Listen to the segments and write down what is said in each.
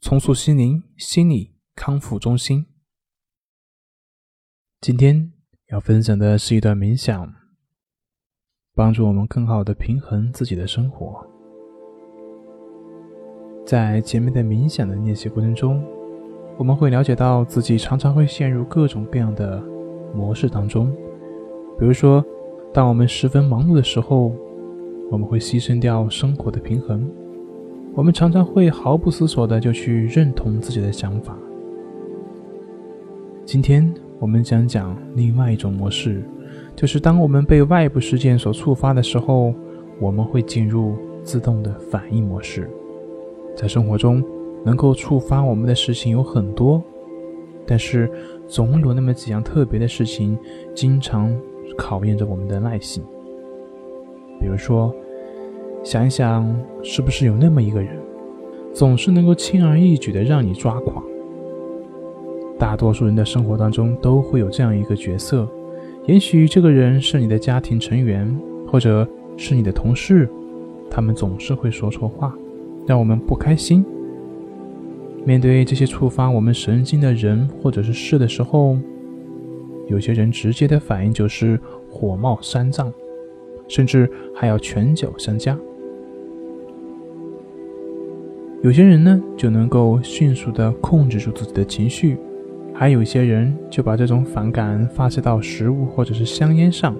重塑心灵心理康复中心。今天要分享的是一段冥想，帮助我们更好的平衡自己的生活。在前面的冥想的练习过程中，我们会了解到自己常常会陷入各种各样的模式当中。比如说，当我们十分忙碌的时候，我们会牺牲掉生活的平衡。我们常常会毫不思索的就去认同自己的想法。今天我们讲讲另外一种模式，就是当我们被外部事件所触发的时候，我们会进入自动的反应模式。在生活中，能够触发我们的事情有很多，但是总有那么几样特别的事情，经常考验着我们的耐性。比如说。想一想，是不是有那么一个人，总是能够轻而易举的让你抓狂？大多数人的生活当中都会有这样一个角色，也许这个人是你的家庭成员，或者是你的同事，他们总是会说错话，让我们不开心。面对这些触发我们神经的人或者是事的时候，有些人直接的反应就是火冒三丈，甚至还要拳脚相加。有些人呢就能够迅速的控制住自己的情绪，还有一些人就把这种反感发泄到食物或者是香烟上。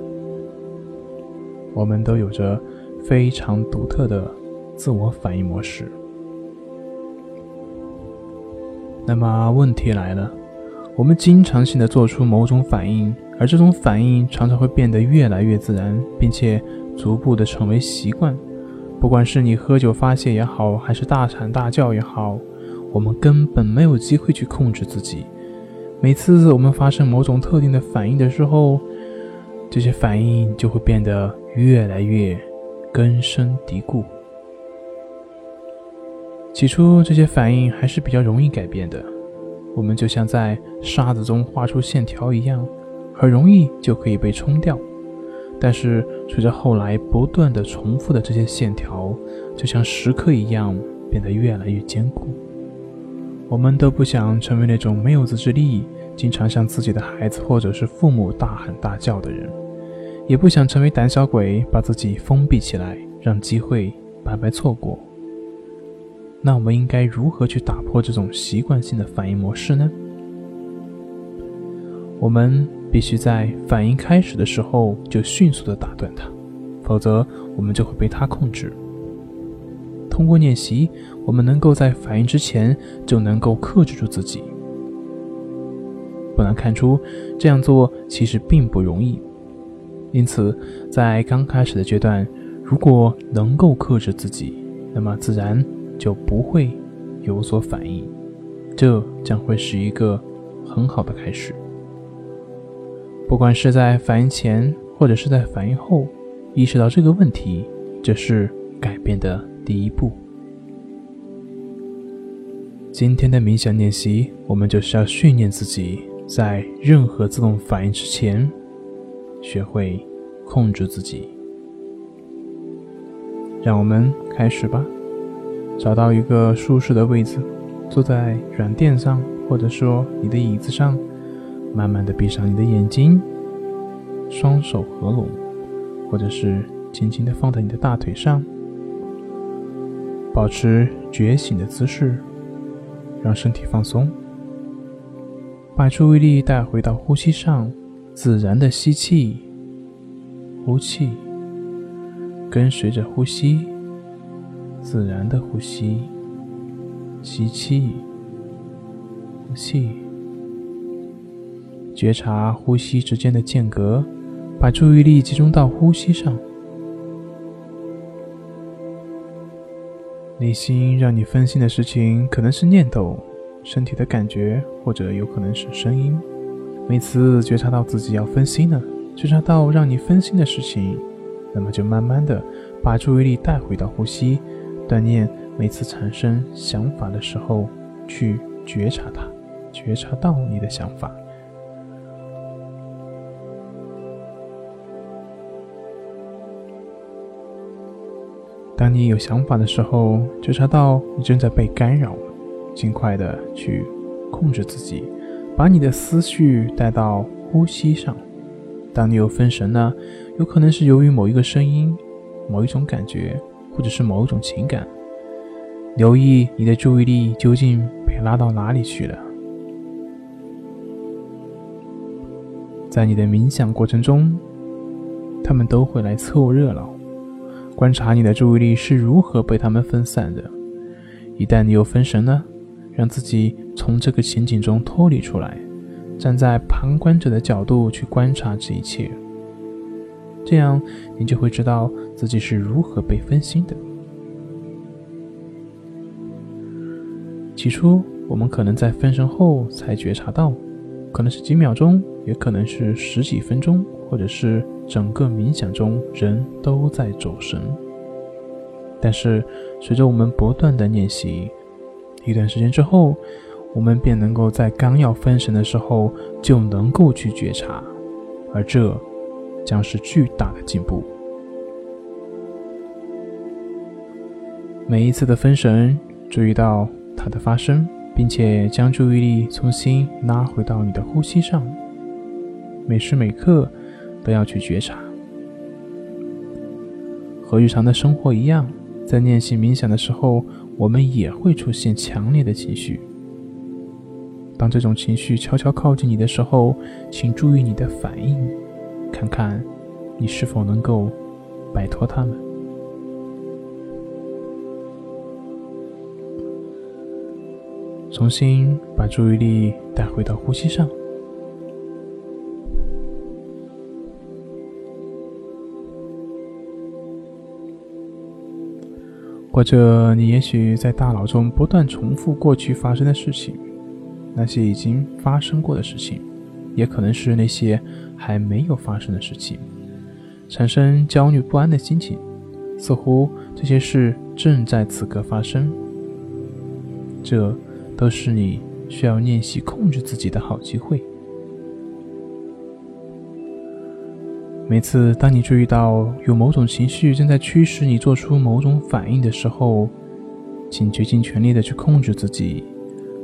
我们都有着非常独特的自我反应模式。那么问题来了，我们经常性的做出某种反应，而这种反应常常会变得越来越自然，并且逐步的成为习惯。不管是你喝酒发泄也好，还是大喊大叫也好，我们根本没有机会去控制自己。每次我们发生某种特定的反应的时候，这些反应就会变得越来越根深蒂固。起初，这些反应还是比较容易改变的，我们就像在沙子中画出线条一样，很容易就可以被冲掉。但是，随着后来不断的重复的这些线条，就像石刻一样，变得越来越坚固。我们都不想成为那种没有自制力、经常向自己的孩子或者是父母大喊大叫的人，也不想成为胆小鬼，把自己封闭起来，让机会白白错过。那我们应该如何去打破这种习惯性的反应模式呢？我们。必须在反应开始的时候就迅速的打断它，否则我们就会被它控制。通过练习，我们能够在反应之前就能够克制住自己。不难看出，这样做其实并不容易。因此，在刚开始的阶段，如果能够克制自己，那么自然就不会有所反应。这将会是一个很好的开始。不管是在反应前，或者是在反应后，意识到这个问题，这是改变的第一步。今天的冥想练习，我们就是要训练自己，在任何自动反应之前，学会控制自己。让我们开始吧。找到一个舒适的位置，坐在软垫上，或者说你的椅子上。慢慢的闭上你的眼睛，双手合拢，或者是轻轻的放在你的大腿上，保持觉醒的姿势，让身体放松，把注意力带回到呼吸上，自然的吸气，呼气，跟随着呼吸，自然的呼吸，吸气，呼气。觉察呼吸之间的间隔，把注意力集中到呼吸上。内心让你分心的事情可能是念头，身体的感觉，或者有可能是声音。每次觉察到自己要分心了，觉察到让你分心的事情，那么就慢慢的把注意力带回到呼吸，锻炼每次产生想法的时候去觉察它，觉察到你的想法。当你有想法的时候，觉察到你正在被干扰，尽快的去控制自己。把你的思绪带到呼吸上。当你有分神呢，有可能是由于某一个声音、某一种感觉，或者是某一种情感。留意你的注意力究竟被拉到哪里去了。在你的冥想过程中，他们都会来凑热闹，观察你的注意力是如何被他们分散的。一旦你有分神呢？让自己从这个情景中脱离出来，站在旁观者的角度去观察这一切，这样你就会知道自己是如何被分心的。起初，我们可能在分神后才觉察到，可能是几秒钟，也可能是十几分钟，或者是整个冥想中人都在走神。但是，随着我们不断的练习。一段时间之后，我们便能够在刚要分神的时候就能够去觉察，而这将是巨大的进步。每一次的分神，注意到它的发生，并且将注意力重新拉回到你的呼吸上。每时每刻都要去觉察，和日常的生活一样，在练习冥想的时候。我们也会出现强烈的情绪。当这种情绪悄悄靠近你的时候，请注意你的反应，看看你是否能够摆脱它们。重新把注意力带回到呼吸上。或者你也许在大脑中不断重复过去发生的事情，那些已经发生过的事情，也可能是那些还没有发生的事情，产生焦虑不安的心情，似乎这些事正在此刻发生。这都是你需要练习控制自己的好机会。每次当你注意到有某种情绪正在驱使你做出某种反应的时候，请竭尽全力的去控制自己。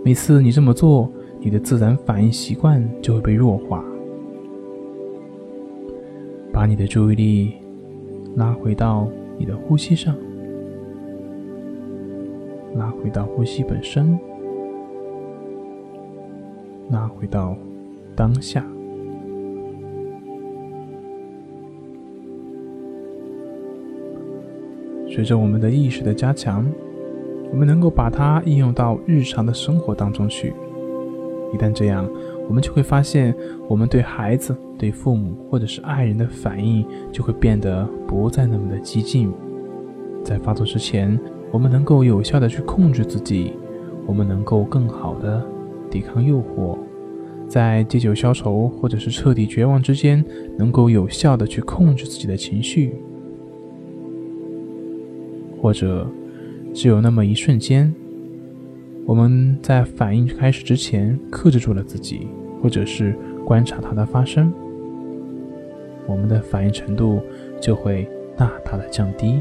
每次你这么做，你的自然反应习惯就会被弱化。把你的注意力拉回到你的呼吸上，拉回到呼吸本身，拉回到当下。随着我们的意识的加强，我们能够把它应用到日常的生活当中去。一旦这样，我们就会发现，我们对孩子、对父母或者是爱人的反应就会变得不再那么的激进。在发作之前，我们能够有效的去控制自己，我们能够更好的抵抗诱惑，在借酒消愁或者是彻底绝望之间，能够有效的去控制自己的情绪。或者，只有那么一瞬间，我们在反应开始之前克制住了自己，或者是观察它的发生，我们的反应程度就会大大的降低。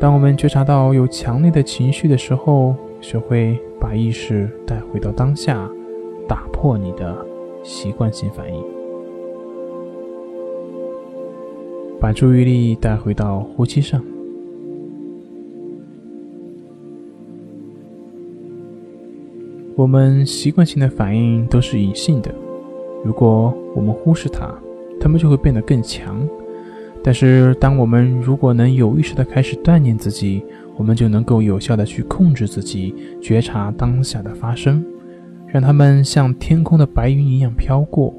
当我们觉察到有强烈的情绪的时候，学会把意识带回到当下，打破你的习惯性反应。把注意力带回到呼吸上。我们习惯性的反应都是隐性的，如果我们忽视它，它们就会变得更强。但是，当我们如果能有意识的开始锻炼自己，我们就能够有效的去控制自己，觉察当下的发生，让它们像天空的白云一样飘过。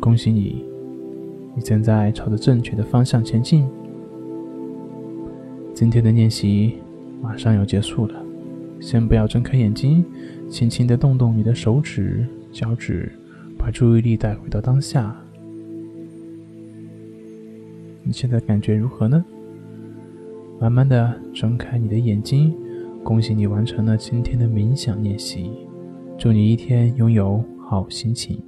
恭喜你，你正在朝着正确的方向前进。今天的练习马上要结束了，先不要睁开眼睛，轻轻的动动你的手指、脚趾，把注意力带回到当下。你现在感觉如何呢？慢慢的睁开你的眼睛，恭喜你完成了今天的冥想练习，祝你一天拥有好心情。